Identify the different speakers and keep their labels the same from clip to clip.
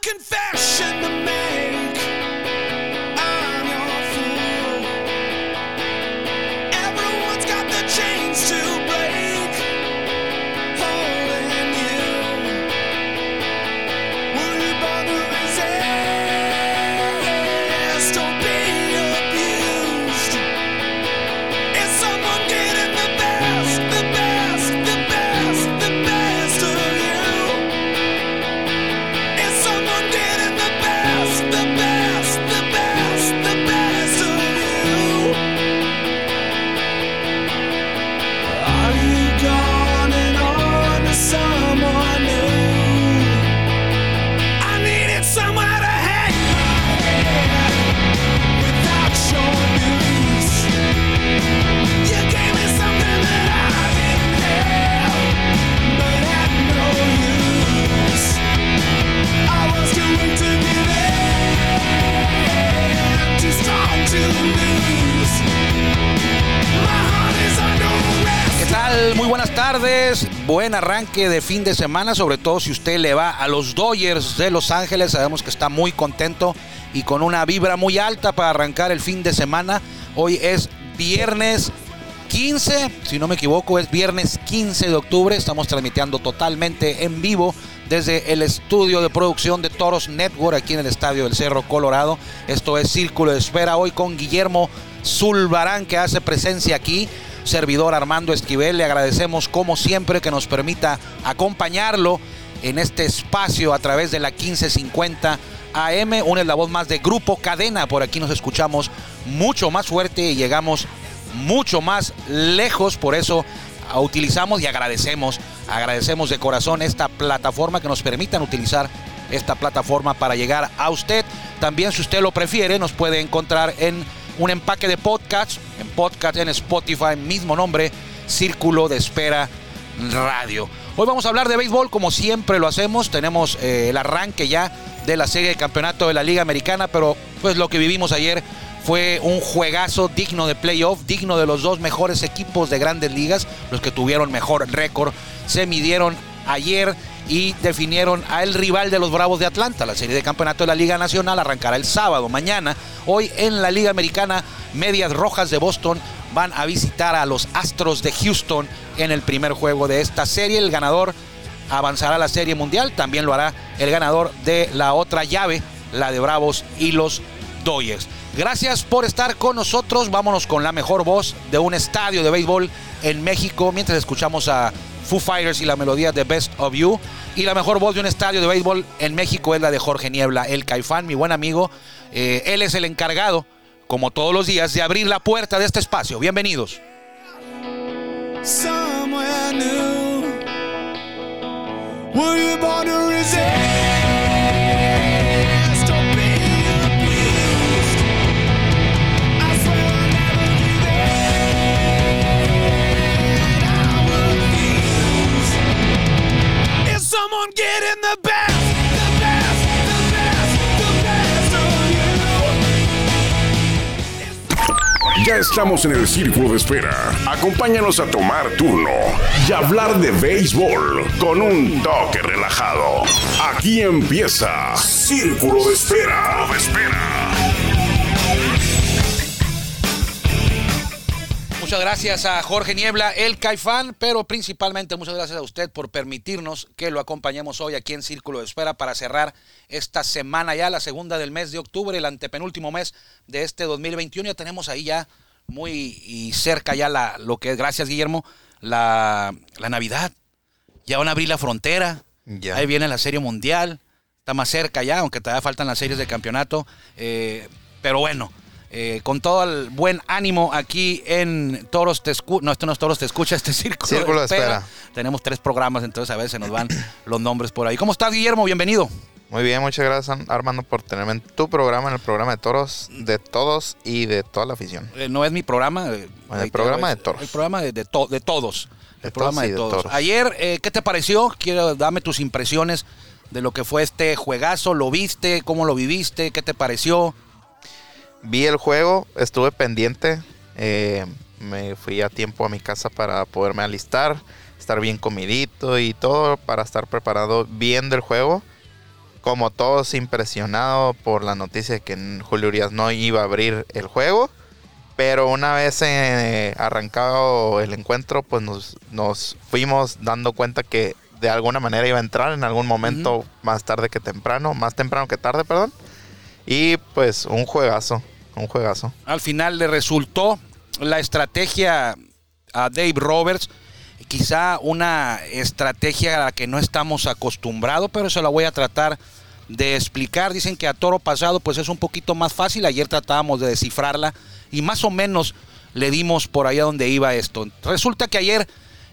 Speaker 1: confession to make.
Speaker 2: Buen arranque de fin de semana, sobre todo si usted le va a los Dodgers de Los Ángeles. Sabemos que está muy contento y con una vibra muy alta para arrancar el fin de semana. Hoy es viernes 15, si no me equivoco, es viernes 15 de octubre. Estamos transmitiendo totalmente en vivo desde el estudio de producción de Toros Network aquí en el Estadio del Cerro Colorado. Esto es Círculo de Espera hoy con Guillermo Zulbarán que hace presencia aquí. Servidor Armando Esquivel, le agradecemos como siempre que nos permita acompañarlo en este espacio a través de la 1550 AM, una la voz más de Grupo Cadena. Por aquí nos escuchamos mucho más fuerte y llegamos mucho más lejos. Por eso ah, utilizamos y agradecemos, agradecemos de corazón esta plataforma que nos permitan utilizar esta plataforma para llegar a usted. También si usted lo prefiere, nos puede encontrar en un empaque de podcast, en podcast en Spotify, mismo nombre, Círculo de Espera Radio. Hoy vamos a hablar de béisbol como siempre lo hacemos. Tenemos eh, el arranque ya de la serie de campeonato de la Liga Americana, pero pues lo que vivimos ayer fue un juegazo digno de playoff, digno de los dos mejores equipos de grandes ligas, los que tuvieron mejor récord. Se midieron ayer y definieron a el rival de los Bravos de Atlanta. La serie de campeonato de la Liga Nacional arrancará el sábado, mañana. Hoy en la Liga Americana, Medias Rojas de Boston van a visitar a los Astros de Houston en el primer juego de esta serie. El ganador avanzará a la Serie Mundial. También lo hará el ganador de la otra llave, la de Bravos y los Dodgers. Gracias por estar con nosotros. Vámonos con la mejor voz de un estadio de béisbol en México mientras escuchamos a Foo Fighters y la melodía de Best of You. Y la mejor voz de un estadio de béisbol en México es la de Jorge Niebla, el Caifán, mi buen amigo. Eh, él es el encargado, como todos los días, de abrir la puerta de este espacio. Bienvenidos.
Speaker 1: somewhere. Were you born to resist
Speaker 3: estamos en el círculo de espera. Acompáñanos a tomar turno y hablar de béisbol con un toque relajado. Aquí empieza Círculo de Espera. Espera.
Speaker 2: Muchas gracias a Jorge Niebla, el Caifán, pero principalmente muchas gracias a usted por permitirnos que lo acompañemos hoy aquí en Círculo de Espera para cerrar esta semana ya, la segunda del mes de octubre, el antepenúltimo mes de este 2021. Ya tenemos ahí ya muy y cerca ya la, lo que es, gracias Guillermo, la, la Navidad. Ya van a abrir la frontera,
Speaker 4: Ya.
Speaker 2: ahí viene la Serie Mundial, está más cerca ya, aunque todavía faltan las series de campeonato. eh, pero bueno, eh, con todo el buen ánimo aquí en Toros Te Escucha. No, esto no es Toros Te Escucha, este es Círculo,
Speaker 4: Círculo de Espera.
Speaker 2: Tenemos tres programas, entonces a veces nos van los nombres por ahí. ¿Cómo estás, Guillermo? Bienvenido.
Speaker 4: Muy bien, muchas gracias Armando por tenerme en tu programa, en el programa de toros, de todos y de toda la afición.
Speaker 2: Eh, no es mi programa. eh,
Speaker 4: el programa de toros.
Speaker 2: El programa de, de to- de todos.
Speaker 4: De
Speaker 2: el programa
Speaker 4: todos
Speaker 2: de todos.
Speaker 4: toros.
Speaker 2: Ayer, eh, ¿qué te pareció? Quiero dame tus impresiones de lo que fue este juegazo. ¿Lo viste? ¿Cómo lo viviste? ¿Qué te pareció?
Speaker 4: Vi el juego, estuve pendiente, eh, me fui a tiempo a mi casa para poderme alistar, estar bien comidito y todo para estar preparado bien del juego. Como todos impresionados por la noticia de que Julio Urias no iba a abrir el juego. Pero una vez eh, arrancado el encuentro, pues nos, nos fuimos dando cuenta que de alguna manera iba a entrar en algún momento más tarde que temprano, más temprano que tarde, perdón. Y pues un juegazo, un juegazo.
Speaker 2: Al final le resultó la estrategia a Dave Roberts, quizá una estrategia a la que no estamos acostumbrados, pero eso la voy a tratar de explicar. Dicen que a toro pasado pues es un poquito más fácil, ayer tratábamos de descifrarla y más o menos le dimos por allá donde iba esto. Resulta que ayer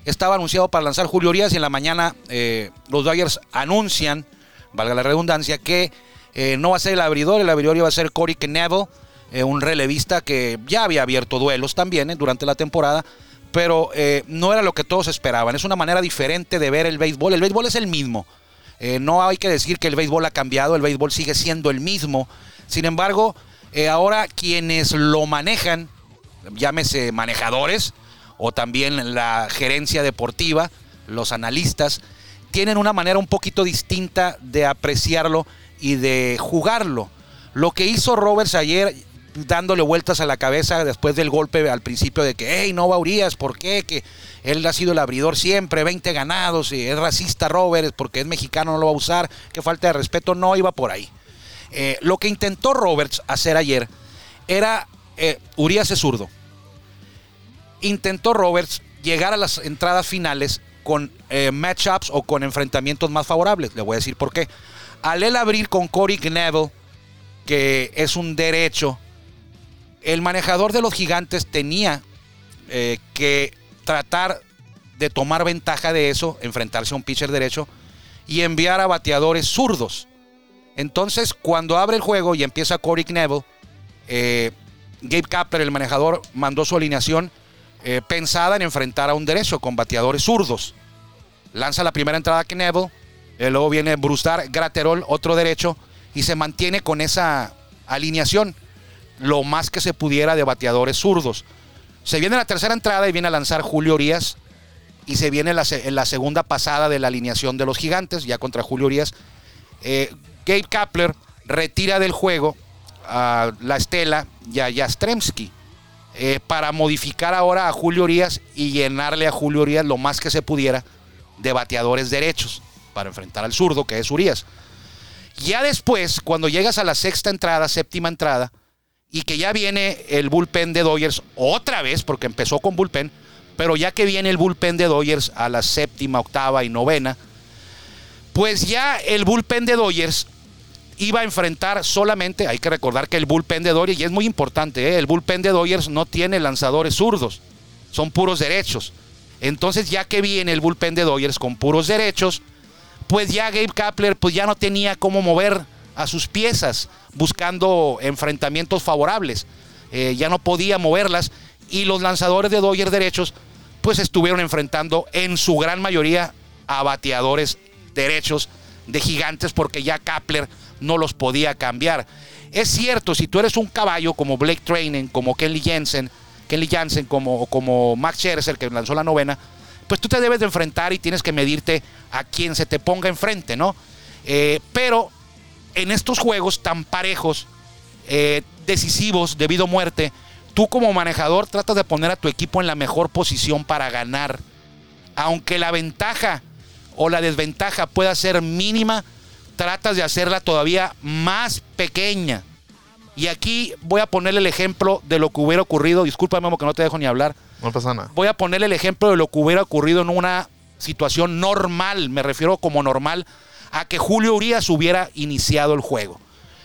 Speaker 2: estaba anunciado para lanzar Julio Urias y en la mañana eh, los Dodgers anuncian, valga la redundancia, que eh, no va a ser el abridor, el abridor iba a ser Corey Knebel, eh, un relevista que ya había abierto duelos también durante la temporada, pero no era lo que todos esperaban. Es una manera diferente de ver el béisbol. El béisbol es el mismo. no hay que decir que el béisbol ha cambiado, el béisbol sigue siendo el mismo. Sin embargo, ahora quienes lo manejan, llámese manejadores, o también la gerencia deportiva, los analistas, tienen una manera un poquito distinta de apreciarlo y de jugarlo. Lo que hizo Roberts ayer dándole vueltas a la cabeza después del golpe al principio de que, hey, no va Urias, ¿por qué? Que él ha sido el abridor siempre, 20 ganados, y es racista Roberts porque es mexicano, no lo va a usar, que falta de respeto, no iba por ahí. Eh, lo que intentó Roberts hacer ayer era, eh, Urias es zurdo, intentó Roberts llegar a las entradas finales con eh, matchups o con enfrentamientos más favorables. Le voy a decir por qué. Al él abrir con Corey Knebel, que es un derecho, el manejador de los gigantes tenía eh, que tratar de tomar ventaja de eso, enfrentarse a un pitcher derecho y enviar a bateadores zurdos. Entonces, cuando abre el juego y empieza Corey Knebel, eh, Gabe Kapler, el manejador, mandó su alineación eh, pensada en enfrentar a un derecho con bateadores zurdos. Lanza la primera entrada Knebel, eh, luego viene Brustar, Graterol, otro derecho, y se mantiene con esa alineación lo más que se pudiera de bateadores zurdos. Se viene la tercera entrada y viene a lanzar Julio Urias, y se viene la, la segunda pasada de la alineación de los gigantes, ya contra Julio Urias. Eh, Gabe Kapler retira del juego a la estela y a Jastremski eh, para modificar ahora a Julio Urias y llenarle a Julio Urias lo más que se pudiera de bateadores derechos para enfrentar al zurdo que es Urias. Ya después, cuando llegas a la sexta entrada, séptima entrada, y que ya viene el bullpen de Dodgers otra vez, porque empezó con bullpen, pero ya que viene el bullpen de Dodgers a la séptima, octava y novena, pues ya el bullpen de Dodgers iba a enfrentar solamente, hay que recordar que el bullpen de Dodgers, y es muy importante, ¿eh? el bullpen de Dodgers no tiene lanzadores zurdos, son puros derechos. Entonces ya que viene el bullpen de Dodgers con puros derechos, pues ya Gabe Kapler pues ya no tenía cómo mover a sus piezas buscando enfrentamientos favorables. Eh, ya no podía moverlas y los lanzadores de Dodgers derechos pues estuvieron enfrentando en su gran mayoría a bateadores derechos de gigantes porque ya Kapler no los podía cambiar. Es cierto, si tú eres un caballo como Blake Training, como Kelly Jensen, Kelly Jansen, como, como Max Scherzer, que lanzó la novena, pues tú te debes de enfrentar y tienes que medirte a quien se te ponga enfrente, ¿no? Eh, pero en estos juegos tan parejos, eh, decisivos, debido a muerte, tú como manejador tratas de poner a tu equipo en la mejor posición para ganar. Aunque la ventaja o la desventaja pueda ser mínima, tratas de hacerla todavía más pequeña. Y aquí voy a ponerle el ejemplo de lo que hubiera ocurrido. Discúlpame, que no te dejo ni hablar.
Speaker 4: No pasa nada.
Speaker 2: Voy a ponerle el ejemplo de lo que hubiera ocurrido en una situación normal. Me refiero como normal a que Julio Urias hubiera iniciado el juego.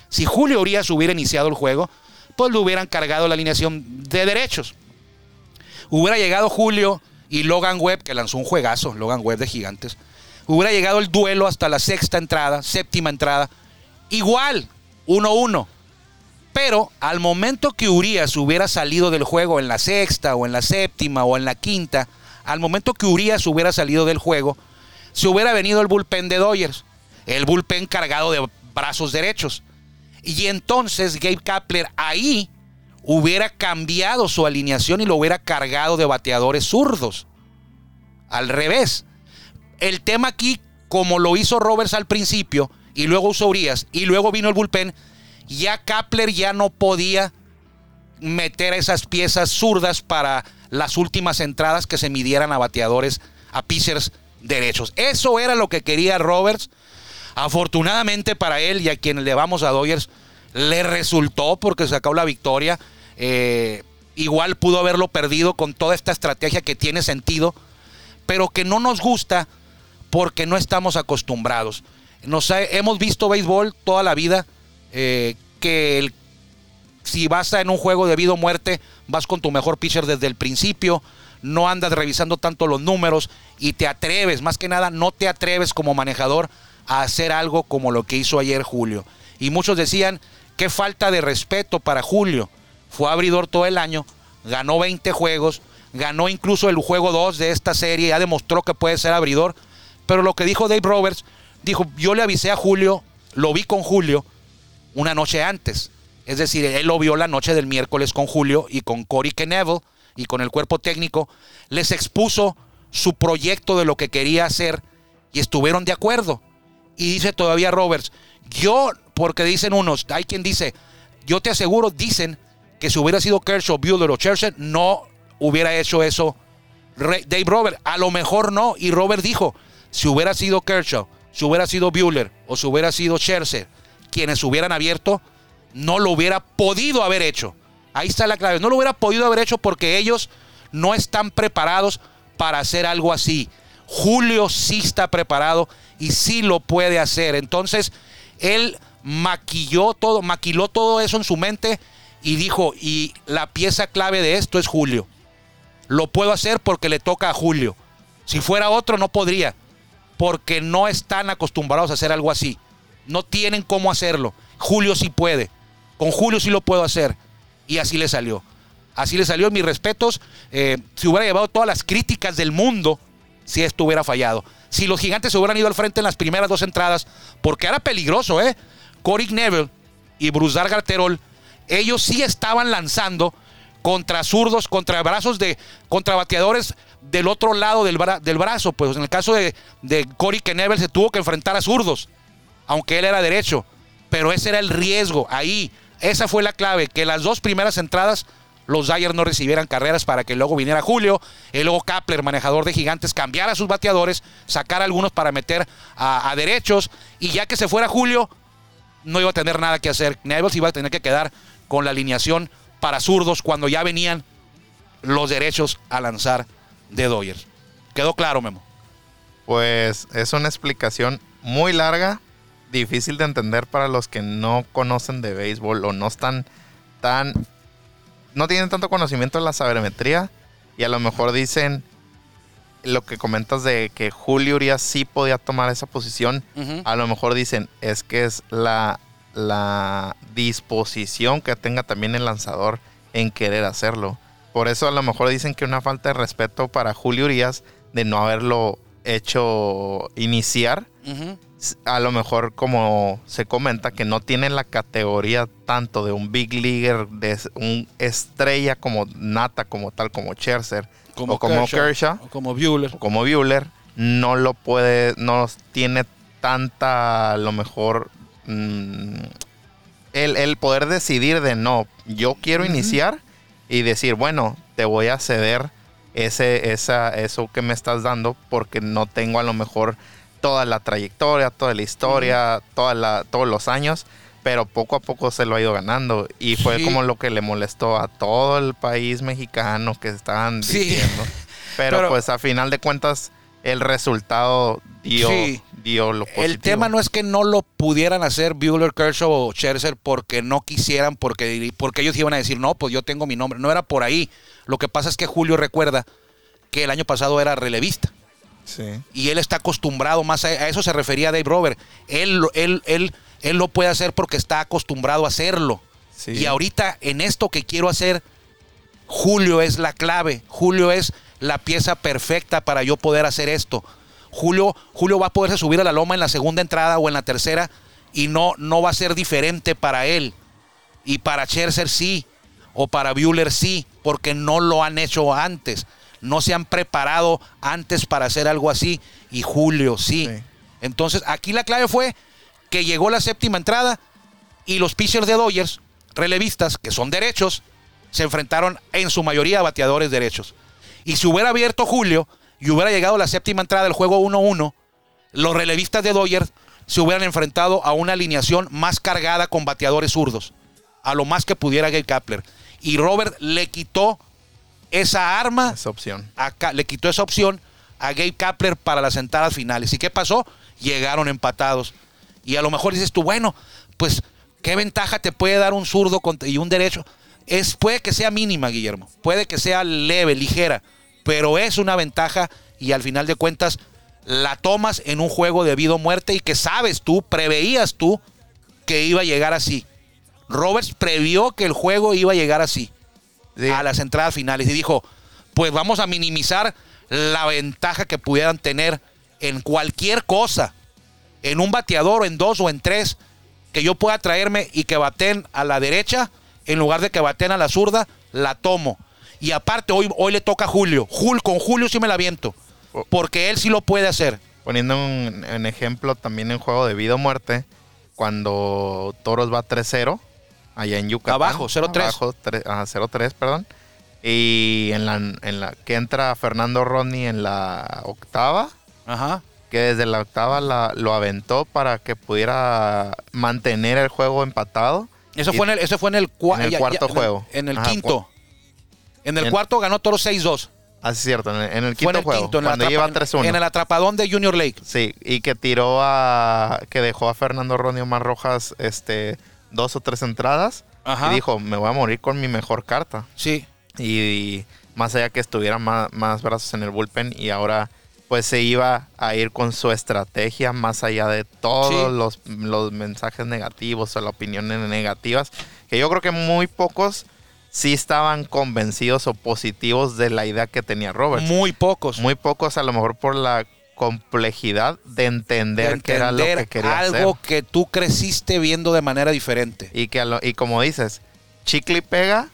Speaker 2: Si Julio Urias hubiera iniciado el juego, pues le hubieran cargado la alineación de derechos. Hubiera llegado Julio y Logan Webb, que lanzó un juegazo, Logan Webb de Gigantes Hubiera llegado el duelo hasta la sexta entrada, séptima entrada. Igual, 1-1. Pero al momento que Urias hubiera salido del juego en la sexta o en la séptima o en la quinta, al momento que Urias hubiera salido del juego, se hubiera venido el bullpen de Dodgers. El bullpen cargado de brazos derechos. Y entonces Gabe Kapler ahí hubiera cambiado su alineación y lo hubiera cargado de bateadores zurdos. Al revés. El tema aquí, como lo hizo Roberts al principio, y luego usó Urias, y luego vino el bullpen, ya Kapler ya no podía meter esas piezas zurdas para las últimas entradas que se midieran a bateadores, a pitchers derechos. Eso era lo que quería Roberts. Afortunadamente para él y a quien le vamos a Dodgers, le resultó porque sacó la victoria. Eh, igual pudo haberlo perdido con toda esta estrategia que tiene sentido, pero que no nos gusta porque no estamos acostumbrados. Nos hemos visto béisbol toda la vida, eh, que el- si vas en un juego de vida o muerte, vas con tu mejor pitcher desde el principio, no andas revisando tanto los números y te atreves, más que nada, no te atreves como manejador a hacer algo como lo que hizo ayer Julio. Y muchos decían, qué falta de respeto para Julio. Fue abridor todo el año, ganó 20 juegos, ganó incluso el juego 2 de esta serie, ya demostró que puede ser abridor. Pero lo que dijo Dave Roberts, dijo, yo le avisé a Julio, lo vi con Julio una noche antes. Es decir, él lo vio la noche del miércoles con Julio y con Cory Knebel y con el cuerpo técnico. Les expuso su proyecto de lo que quería hacer y estuvieron de acuerdo. Y dice todavía Roberts, yo, porque dicen unos, hay quien dice, yo te aseguro, dicen que si hubiera sido Kershaw, Buehler o Scherzer, no hubiera hecho eso Dave Robert. A lo mejor no. Y Robert dijo, si hubiera sido Kershaw, si hubiera sido Bueller o si hubiera sido Scherzer, quienes hubieran abierto, no lo hubiera podido haber hecho. Ahí está la clave. No lo hubiera podido haber hecho porque ellos no están preparados para hacer algo así. Julio sí está preparado y sí lo puede hacer. Entonces, él maquilló todo, maquiló todo eso en su mente y dijo, y la pieza clave de esto es Julio. Lo puedo hacer porque le toca a Julio. Si fuera otro no podría, porque no están acostumbrados a hacer algo así. No tienen cómo hacerlo. Julio sí puede. Con Julio sí lo puedo hacer. Y así le salió. Así le salió, mis respetos. Eh, si hubiera llevado todas las críticas del mundo, si esto hubiera fallado. Si los gigantes se hubieran ido al frente en las primeras dos entradas, porque era peligroso, ¿eh? Corey Neville y Brusar Garterol, ellos sí estaban lanzando contra zurdos, contra brazos de, contra bateadores del otro lado del, del brazo. Pues en el caso de, de Corey Knebel se tuvo que enfrentar a zurdos, aunque él era derecho. Pero ese era el riesgo ahí. Esa fue la clave, que las dos primeras entradas los Dyers no recibieran carreras para que luego viniera Julio, y luego Kapler, manejador de gigantes, cambiara sus bateadores, sacara algunos para meter a, derechos, y ya que se fuera Julio, no iba a tener nada que hacer. Neville iba a tener que quedar con la alineación para zurdos cuando ya venían los derechos a lanzar de Dodgers. ¿Quedó claro, Memo?
Speaker 4: Pues es una explicación muy larga, difícil de entender para los que no conocen de béisbol o no están tan... no tienen tanto conocimiento de la sabermetría y a lo mejor dicen lo que comentas de que Julio Urias sí podía tomar esa posición, a lo mejor dicen es que es la, la disposición que tenga también el lanzador en querer hacerlo. Por eso a lo mejor dicen que una falta de respeto para Julio Urias de no haberlo hecho iniciar. S- A lo mejor como se comenta que no tiene la categoría tanto de un big leaguer, de un estrella como nata, como tal, como Scherzer o como Kershaw
Speaker 2: o como Bueller.
Speaker 4: como Bueller no lo puede, no tiene tanta, a lo mejor, mm, el, el poder decidir de no, yo quiero iniciar y decir, bueno, te voy a ceder ese, esa, eso que me estás dando porque no tengo a lo mejor toda la trayectoria, toda la historia, toda la, todos los años, pero poco a poco se lo ha ido ganando y fue
Speaker 2: Sí.
Speaker 4: como lo que le molestó a todo el país mexicano que estaban
Speaker 2: Sí.
Speaker 4: diciendo. Pero,
Speaker 2: Pero-
Speaker 4: pues a final de cuentas el resultado dio,
Speaker 2: Sí.
Speaker 4: dio lo positivo.
Speaker 2: El tema no es que no lo pudieran hacer Bueller, Kershaw o Scherzer porque no quisieran, porque, porque ellos iban a decir, no, pues yo tengo mi nombre. No era por ahí. Lo que pasa es que Julio recuerda que el año pasado era relevista.
Speaker 4: Sí.
Speaker 2: y él está acostumbrado más a, a eso se refería Dave Robert. Él, lo- él, él, él lo puede hacer porque está acostumbrado a hacerlo.
Speaker 4: Sí.
Speaker 2: Y ahorita en esto que quiero hacer, Julio es la clave. Julio es la pieza perfecta para yo poder hacer esto. Julio, Julio va a poderse subir a la loma en la segunda entrada o en la tercera y no, no va a ser diferente para él. Y para Scherzer sí, o para Bueller sí, porque no lo han hecho antes. No se han preparado antes para hacer algo así. Y Julio sí.
Speaker 4: Sí.
Speaker 2: Entonces, aquí la clave fue que llegó la séptima entrada y los pitchers de Dodgers, relevistas, que son derechos, se enfrentaron en su mayoría a bateadores derechos. Y si hubiera abierto Julio y hubiera llegado la séptima entrada del juego 1-1, los relevistas de Dodgers se hubieran enfrentado a una alineación más cargada con bateadores zurdos, a lo más que pudiera Gabe Kapler. Y Robert le quitó esa arma
Speaker 4: Esa opción.
Speaker 2: acá, le quitó esa opción a Gabe Kapler para las entradas finales. ¿Y qué pasó? Llegaron empatados. Y a lo mejor dices tú, bueno, pues, ¿qué ventaja te puede dar un zurdo y un derecho? Es, puede que sea mínima, Guillermo. Puede que sea leve, ligera. Pero es una ventaja y al final de cuentas la tomas en un juego de vida o muerte y que sabes tú, preveías tú que iba a llegar así. Roberts previó que el juego iba a llegar así
Speaker 4: Sí.
Speaker 2: a las entradas finales y dijo, pues vamos a minimizar la ventaja que pudieran tener en cualquier cosa, en un bateador o en dos o en tres, que yo pueda traerme y que baten a la derecha en lugar de que baten a la zurda, la tomo. Y aparte, hoy, hoy le toca a Julio. Jul, con Julio sí me la viento, porque él sí lo puede hacer.
Speaker 4: Poniendo un, un ejemplo también en juego de vida o muerte, cuando Toros va 3-0, allá en Yucatán.
Speaker 2: Abajo, 0-3.
Speaker 4: Abajo, tre- ajá, 0-3, perdón. Y en la, en la que entra Fernando Rodney en la octava,
Speaker 2: Ajá.
Speaker 4: que desde la octava la- lo aventó para que pudiera mantener el juego empatado.
Speaker 2: Eso
Speaker 4: Y-
Speaker 2: fue en el, eso fue en el, cua-
Speaker 4: En el
Speaker 2: ya-
Speaker 4: cuarto
Speaker 2: ya-
Speaker 4: juego.
Speaker 2: En el
Speaker 4: Ajá,
Speaker 2: quinto. En el
Speaker 4: En-
Speaker 2: cuarto ganó Toro 6-2.
Speaker 4: Así es cierto, en el, en el quinto
Speaker 2: en el
Speaker 4: juego,
Speaker 2: quinto, en el,
Speaker 4: cuando lleva 3-1.
Speaker 2: en el atrapadón de Junior Lake.
Speaker 4: Sí, y que tiró a. que dejó a Fernando Ronnie Omar Rojas este, dos o tres entradas.
Speaker 2: Ajá.
Speaker 4: Y dijo: Me voy a morir con mi mejor carta.
Speaker 2: Sí.
Speaker 4: Y, más allá que estuviera más, más brazos en el bullpen, y ahora pues se iba a ir con su estrategia más allá de todos
Speaker 2: Sí.
Speaker 4: los, los mensajes negativos o las opiniones negativas. Que yo creo que muy pocos sí estaban convencidos o positivos de la idea que tenía Roberts.
Speaker 2: Muy pocos.
Speaker 4: Muy pocos a lo mejor por la complejidad de entender,
Speaker 2: de
Speaker 4: qué era lo que quería
Speaker 2: algo
Speaker 4: hacer.
Speaker 2: que tú creciste viendo de manera diferente.
Speaker 4: Y que lo- y como dices, chicle y pega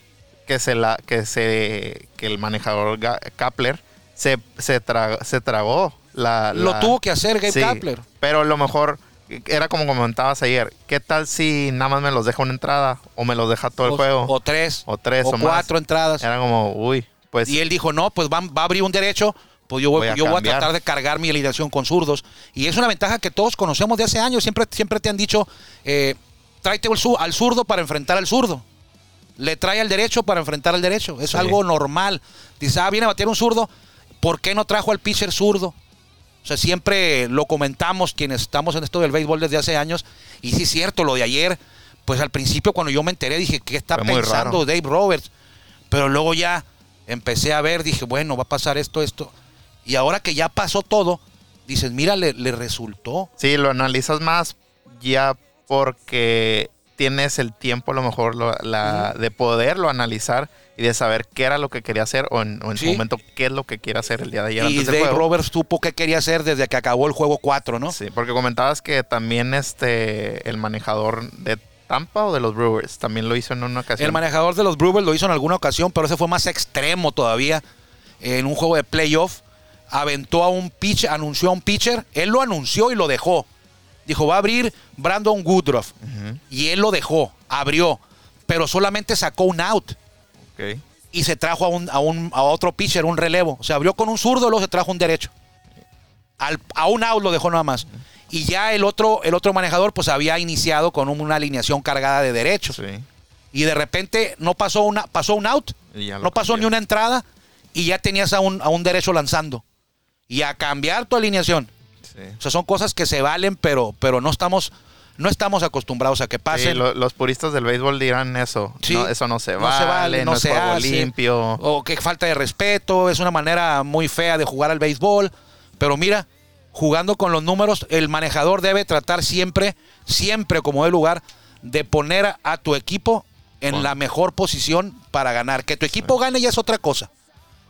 Speaker 4: que se la que se que el manejador Kapler se se, tra- se tragó la,
Speaker 2: Lo
Speaker 4: la-
Speaker 2: tuvo que hacer Gabe
Speaker 4: Sí,
Speaker 2: Kapler.
Speaker 4: Pero a lo mejor era como comentabas ayer, ¿qué tal si nada más me los deja una entrada o me los deja todo el juego?
Speaker 2: O tres.
Speaker 4: O tres
Speaker 2: o
Speaker 4: o más.
Speaker 2: cuatro entradas.
Speaker 4: Era como, uy, pues
Speaker 2: Y él dijo, no, pues va, va a abrir un derecho, pues yo voy,
Speaker 4: Voy a
Speaker 2: yo voy a
Speaker 4: cambiar.
Speaker 2: tratar de cargar mi alineación con zurdos. Y es una ventaja que todos conocemos de hace años. Siempre, siempre te han dicho, eh, tráete al zu- al zurdo para enfrentar al zurdo. Le trae al derecho para enfrentar al derecho. Es
Speaker 4: Sí.
Speaker 2: algo normal. Dice, ah, viene a batear un zurdo. ¿Por qué no trajo al pitcher zurdo? O sea, siempre lo comentamos quienes estamos en esto del béisbol desde hace años. Y sí es cierto, lo de ayer, pues al principio cuando yo me enteré dije, ¿qué está pensando
Speaker 4: raro.
Speaker 2: Dave Roberts? Pero luego ya empecé a ver, dije, bueno, va a pasar esto, esto. Y ahora que ya pasó todo, dices, mira, le, le resultó.
Speaker 4: Sí, lo analizas más ya porque tienes el tiempo a lo mejor lo- la- de poderlo analizar y de saber qué era lo que quería hacer o en, o en
Speaker 2: Sí.
Speaker 4: su momento qué es lo que quiere hacer el día de ayer
Speaker 2: Y
Speaker 4: antes
Speaker 2: Dave
Speaker 4: juego.
Speaker 2: Roberts supo qué quería hacer desde que acabó el juego 4, ¿no?
Speaker 4: Sí, porque comentabas que también este el manejador de Tampa o de los Brewers también lo hizo en una ocasión.
Speaker 2: El manejador de los Brewers lo hizo en alguna ocasión, pero ese fue más extremo todavía. En un juego de playoff, aventó a un pitcher, anunció a un pitcher, él lo anunció y lo dejó. Dijo, va a abrir Brandon Woodruff. Y él lo dejó, abrió, pero solamente sacó un out y se trajo a, un, a, un- a otro pitcher, un relevo. O sea, abrió con un zurdo, luego se trajo un derecho. Al- a un out lo dejó nada más. Y ya el otro, el otro manejador pues había iniciado con un- una alineación cargada de derechos.
Speaker 4: Sí.
Speaker 2: Y de repente no pasó una, pasó un out, no pasó
Speaker 4: cambió.
Speaker 2: ni una entrada y ya tenías a un, a un derecho lanzando. Y a cambiar tu alineación.
Speaker 4: Sí.
Speaker 2: O sea, son cosas que se valen, pero, pero no estamos, no estamos acostumbrados a que
Speaker 4: Sí,
Speaker 2: pasen.
Speaker 4: lo- los puristas del béisbol dirán eso.
Speaker 2: Sí.
Speaker 4: No, eso no se
Speaker 2: No
Speaker 4: vale,
Speaker 2: se vale, no
Speaker 4: es
Speaker 2: se
Speaker 4: juego
Speaker 2: hace.
Speaker 4: limpio.
Speaker 2: O que falta de respeto, es una manera muy fea de jugar al béisbol. Pero mira, jugando con los números, el manejador debe tratar siempre, siempre como de lugar, de poner a, a tu equipo en
Speaker 4: Bueno.
Speaker 2: la mejor posición para ganar. Que tu equipo gane ya es otra cosa.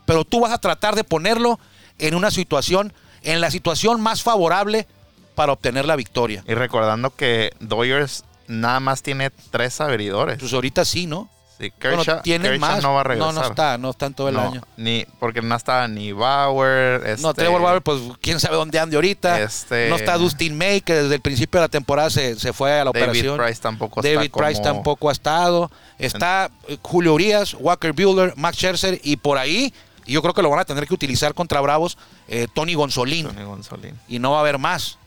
Speaker 2: Pero tú vas a tratar de ponerlo en una situación, en la situación más favorable para obtener la victoria.
Speaker 4: Y recordando que Dodgers nada más tiene tres abridores.
Speaker 2: Pues ahorita sí, ¿no?
Speaker 4: Sí,
Speaker 2: Bueno,
Speaker 4: Kershaw,
Speaker 2: tienen
Speaker 4: Kershaw
Speaker 2: más.
Speaker 4: no va a regresar.
Speaker 2: no, está, no está en todo el
Speaker 4: No,
Speaker 2: año.
Speaker 4: Ni, porque no estaba ni Bauer.
Speaker 2: No,
Speaker 4: este,
Speaker 2: Trevor Bauer, pues quién sabe dónde ande ahorita.
Speaker 4: Este-
Speaker 2: No está Dustin May, que desde el principio de la temporada se, se fue a la
Speaker 4: David
Speaker 2: operación.
Speaker 4: Price tampoco
Speaker 2: David
Speaker 4: está como-
Speaker 2: Price tampoco ha estado. Está Julio Urias, Walker Bueller, Max Scherzer y por ahí, y yo creo que lo van a tener que utilizar contra Bravos, eh, Tony Gonzolín.
Speaker 4: Tony Gonzolín.
Speaker 2: Y no va a haber más.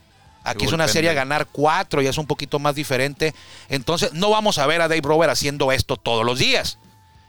Speaker 2: Aquí
Speaker 4: Y
Speaker 2: es una serie a ganar cuatro, ya es un poquito más diferente. Entonces, no vamos a ver a Dave Rober haciendo esto todos los días.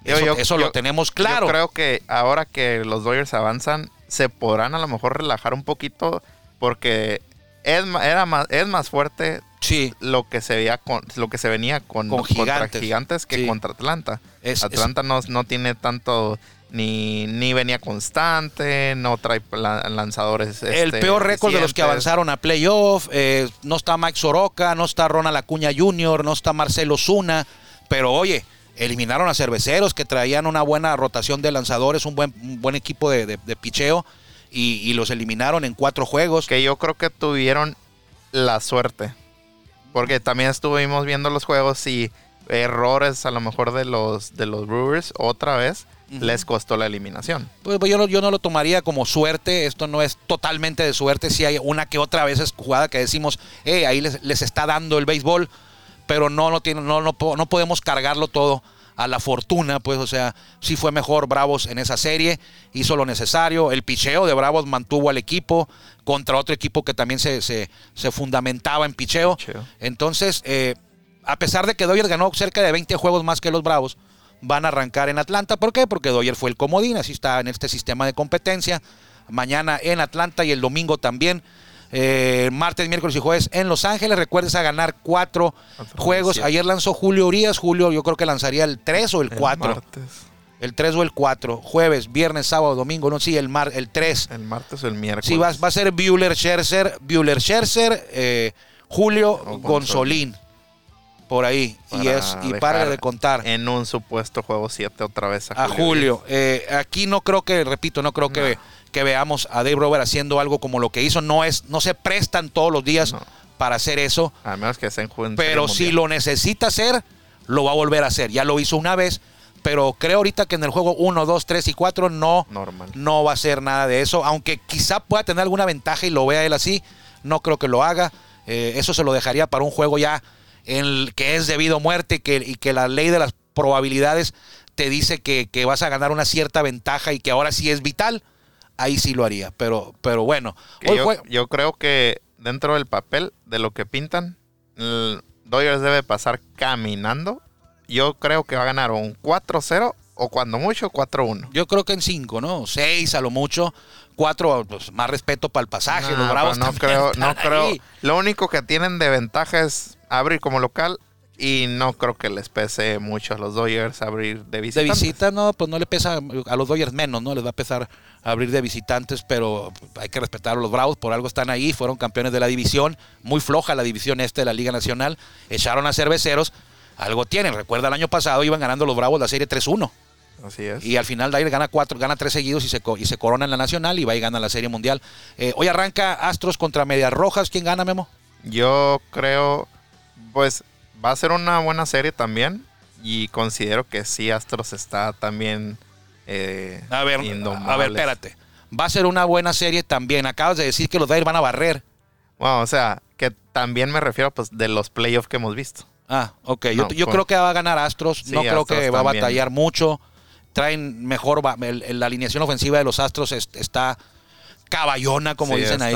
Speaker 2: Eso,
Speaker 4: yo-
Speaker 2: eso
Speaker 4: yo-
Speaker 2: lo tenemos claro.
Speaker 4: Yo creo que ahora que los Dodgers avanzan, se podrán a lo mejor relajar un poquito porque es, era más, es más fuerte
Speaker 2: Sí,
Speaker 4: lo que se veía con lo que se venía con,
Speaker 2: Con
Speaker 4: contra
Speaker 2: Gigantes.
Speaker 4: gigantes que
Speaker 2: Sí.
Speaker 4: contra Atlanta.
Speaker 2: Es-
Speaker 4: Atlanta no, no tiene tanto ni, ni venía constante, no trae la- lanzadores.
Speaker 2: el
Speaker 4: este,
Speaker 2: peor récord de los que avanzaron a playoff. eh, no está Mike Soroka, no está Ronald Acuña Jr., no está Marcelo Zuna. Pero oye, eliminaron a cerveceros que traían una buena rotación de lanzadores, un buen, un buen equipo de, de- de picheo. Y, y los eliminaron en cuatro juegos.
Speaker 4: que yo creo que tuvieron la suerte. Porque también estuvimos viendo los juegos y errores a lo mejor de los de los Brewers otra vez Les costó la eliminación.
Speaker 2: Pues, pues, yo, no, yo no lo tomaría como suerte, esto no es totalmente de suerte, si hay una que otra vez es jugada que decimos, eh, ahí les, les está dando el béisbol, pero no, tiene, no, no, no podemos cargarlo todo a la fortuna, pues, o sea, sí fue mejor Bravos en esa serie, hizo lo necesario, el picheo de Bravos mantuvo al equipo contra otro equipo que también se, se, se fundamentaba en picheo.
Speaker 4: Picheo.
Speaker 2: Entonces, eh, a pesar de que Dodgers ganó cerca de 20 juegos más que los Bravos, van a arrancar en Atlanta. ¿Por qué? Porque Dodgers fue el comodín, así está en este sistema de competencia. Mañana en Atlanta y el domingo también. Eh, martes, miércoles y jueves en Los Ángeles. Recuerdes a ganar cuatro juegos. Ayer lanzó Julio Urias. Julio yo creo que lanzaría el 3 o el 4.
Speaker 4: martes.
Speaker 2: El 3 o el 4. Jueves, viernes, sábado, domingo. No, sí, el, mar, el 3.
Speaker 4: El martes o el miércoles.
Speaker 2: Sí, va, va a ser Bueller Scherzer, Bueller Scherzer, eh, Julio Gonzolín. Por ahí. y
Speaker 4: Para
Speaker 2: es y para de contar.
Speaker 4: En un supuesto juego 7 otra vez a,
Speaker 2: a Julio. Eh, aquí no creo que, repito, no creo que, que veamos a Dave Rober haciendo algo como lo que hizo. No es, no se prestan todos los días
Speaker 4: No.
Speaker 2: para hacer eso.
Speaker 4: A menos que
Speaker 2: Pero si lo necesita hacer, lo va a volver a hacer. Ya lo hizo una vez. Pero creo ahorita que en el juego 1, 2, 3 y 4 no,
Speaker 4: Normal.
Speaker 2: no va a ser nada de eso. Aunque quizá pueda tener alguna ventaja y lo vea él así, no creo que lo haga. Eh, eso se lo dejaría para un juego ya en el que es debido a muerte que, y que la ley de las probabilidades te dice que, que vas a ganar una cierta ventaja y que ahora sí es vital. Ahí sí lo haría. Pero, pero bueno. Hoy
Speaker 4: yo, creo que dentro del papel de lo que pintan, el Dodgers debe pasar caminando. Yo creo que va a ganar un 4-0 o cuando mucho 4-1.
Speaker 2: Yo creo que en cinco, ¿no? Seis a lo mucho. Cuatro, pues más respeto para el pasaje.
Speaker 4: No,
Speaker 2: los bravos
Speaker 4: no creo, no creo. Lo único que tienen de ventaja es abrir como local y no creo que les pese mucho a los Dodgers abrir de
Speaker 2: De
Speaker 4: visitantes.
Speaker 2: visita, no, pues no le pesa a los Dodgers menos, ¿no? Les va a pesar abrir de visitantes, pero hay que respetar a los Bravos, por algo están ahí, fueron campeones de la división, muy floja la división este de la Liga Nacional, echaron a cerveceros, algo tienen, recuerda el año pasado iban ganando los Bravos la serie 3-1
Speaker 4: Así es.
Speaker 2: y al final Dodgers gana cuatro, gana tres seguidos y se, y se corona en la Nacional y va y gana la serie mundial. Eh, hoy arranca Astros contra Medias Rojas, ¿quién gana, Memo?
Speaker 4: Yo creo, pues va a ser una buena serie también y considero que sí Astros está también eh,
Speaker 2: A ver, a ver, espérate. Va a ser una buena serie también. Acabas de decir que los Dodgers van a barrer.
Speaker 4: Bueno, o sea, que también me refiero pues de los playoffs que hemos visto.
Speaker 2: Ah, ok. Yo,
Speaker 4: No,
Speaker 2: yo creo que va a ganar Astros.
Speaker 4: Sí,
Speaker 2: no creo
Speaker 4: Astros
Speaker 2: que va a batallar mucho. Traen mejor. la alineación ofensiva de los Astros es- está caballona, como
Speaker 4: Sí,
Speaker 2: dicen ahí.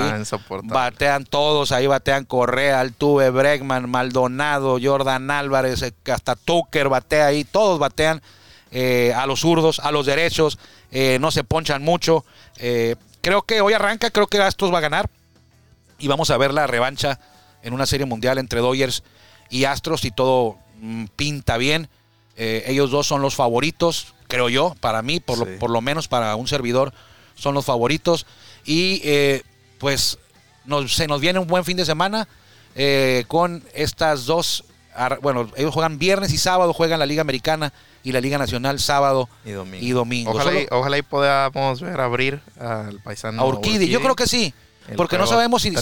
Speaker 2: Batean todos. Ahí batean Correa, Altuve, Bregman, Maldonado, Jordan Álvarez, eh, hasta Tucker batea ahí. Todos batean eh, a los zurdos, a los derechos. eh, no se ponchan mucho. Eh, creo que hoy arranca. Creo que Astros va a ganar. Y vamos a ver la revancha en una serie mundial entre Dodgers y Astros y todo mm, pinta bien. Ellos dos son los favoritos, creo yo, para mí, por,
Speaker 4: Sí.
Speaker 2: lo, por lo menos para un servidor, son los favoritos. Y eh, pues nos- se nos viene un buen fin de semana eh, con estas dos. Bueno, ellos juegan viernes y sábado, juegan la Liga Americana y la Liga Nacional sábado
Speaker 4: Y domingo.
Speaker 2: y domingo.
Speaker 4: Ojalá, y,
Speaker 2: Solo-
Speaker 4: ojalá y podamos ver abrir al paisano.
Speaker 2: a Urquidi. Yo creo que sí.
Speaker 4: El
Speaker 2: Porque no sabemos si,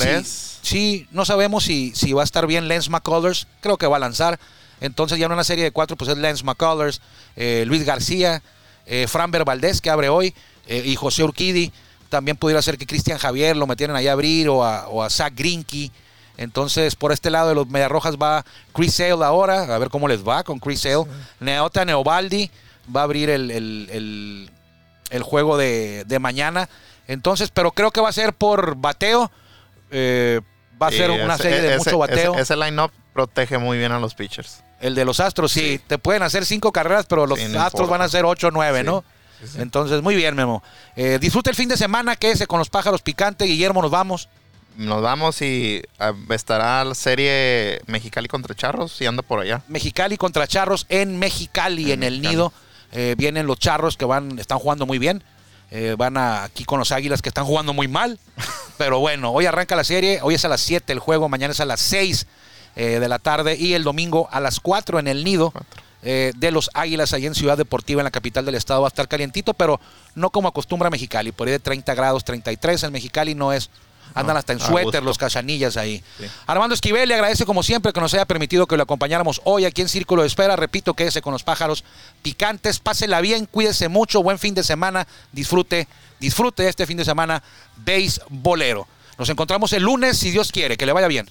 Speaker 2: si, no sabemos si, si va a estar bien Lance McCullers. Creo que va a lanzar. Entonces ya en una serie de cuatro, pues es Lance McCullers, eh, Luis García, eh, Franber Valdés, que abre hoy, eh, y José Urquidi. También pudiera ser que Cristian Javier lo metieran ahí a abrir o a, o a Zach Greinke. Entonces, por este lado de los Mediarrojas va Chris Sale ahora, a ver cómo les va con Chris Sale. Neota Neobaldi va a abrir el, el- el- el juego de, de mañana. Entonces, pero creo que va a ser por bateo. Eh, va a ser una
Speaker 4: ese-
Speaker 2: serie de
Speaker 4: ese-
Speaker 2: mucho bateo.
Speaker 4: Ese, ese line-up protege muy bien a los pitchers.
Speaker 2: El de los Astros, sí.
Speaker 4: Sí.
Speaker 2: Te pueden hacer cinco carreras, pero los
Speaker 4: Sí, no
Speaker 2: Astros
Speaker 4: importa.
Speaker 2: van a hacer ocho o nueve,
Speaker 4: Sí.
Speaker 2: ¿no?
Speaker 4: Sí.
Speaker 2: Entonces, muy bien, Memo. Eh, disfruta el fin de semana, quédese con los pájaros picantes. Guillermo, nos vamos.
Speaker 4: Nos vamos y ah, estará la serie Mexicali contra Charros y anda por allá.
Speaker 2: Mexicali contra Charros en Mexicali, en,
Speaker 4: En
Speaker 2: el
Speaker 4: Mexicali.
Speaker 2: nido. Eh, vienen los Charros que van, están jugando muy bien. Eh, van a- aquí con los Águilas que están jugando muy mal. Pero bueno, hoy arranca la serie. Hoy es a las 7 el juego, mañana es a las 6 eh, de la tarde y el domingo a las 4 en el nido.
Speaker 4: Cuatro.
Speaker 2: Eh, de los Águilas ahí en Ciudad Deportiva, en la capital del estado, va a estar calientito, pero no como acostumbra Mexicali, por ahí de 30 grados, 33 en Mexicali no es, andan
Speaker 4: No,
Speaker 2: hasta en suéter los cachanillas ahí.
Speaker 4: Sí.
Speaker 2: Armando Esquivel le agradece como siempre que nos haya permitido que lo acompañáramos hoy aquí en Círculo de Espera, repito, quédese con los pájaros picantes, pásela bien, cuídese mucho, buen fin de semana, disfrute, disfrute este fin de semana bolero. Nos encontramos el lunes, si Dios quiere, que le vaya bien.